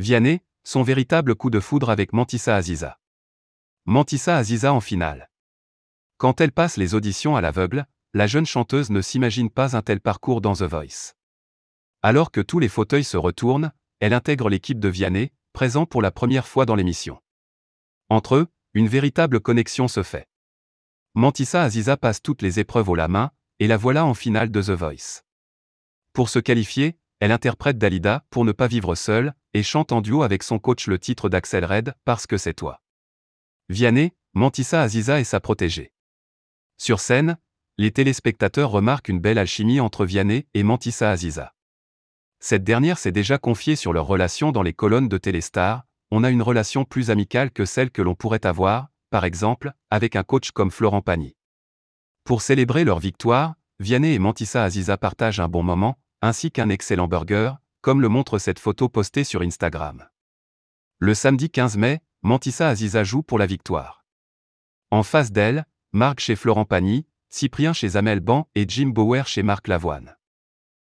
Vianney, son véritable coup de foudre avec Mantissa Aziza. Mantissa Aziza en finale. Quand elle passe les auditions à l'aveugle, la jeune chanteuse ne s'imagine pas un tel parcours dans The Voice. Alors que tous les fauteuils se retournent, elle intègre l'équipe de Vianney, présent pour la première fois dans l'émission. Entre eux, une véritable connexion se fait. Mantissa Aziza passe toutes les épreuves au la main, et la voilà en finale de The Voice. Pour se qualifier, elle interprète Dalida pour ne pas vivre seule, et chante en duo avec son coach le titre d'Axel Red, Parce que c'est toi. Vianney, Mantissa Aziza et sa protégée. Sur scène, les téléspectateurs remarquent une belle alchimie entre Vianney et Mantissa Aziza. Cette dernière s'est déjà confiée sur leur relation dans les colonnes de Téléstar, on a une relation plus amicale que celle que l'on pourrait avoir, par exemple, avec un coach comme Florent Pagny. Pour célébrer leur victoire, Vianney et Mantissa Aziza partagent un bon moment, ainsi qu'un excellent burger, comme le montre cette photo postée sur Instagram. Le samedi 15 mai, Mantissa Aziza joue pour la victoire. En face d'elle, Marc chez Florent Pagny, Cyprien chez Amel Ban et Jim Bauer chez Marc Lavoine.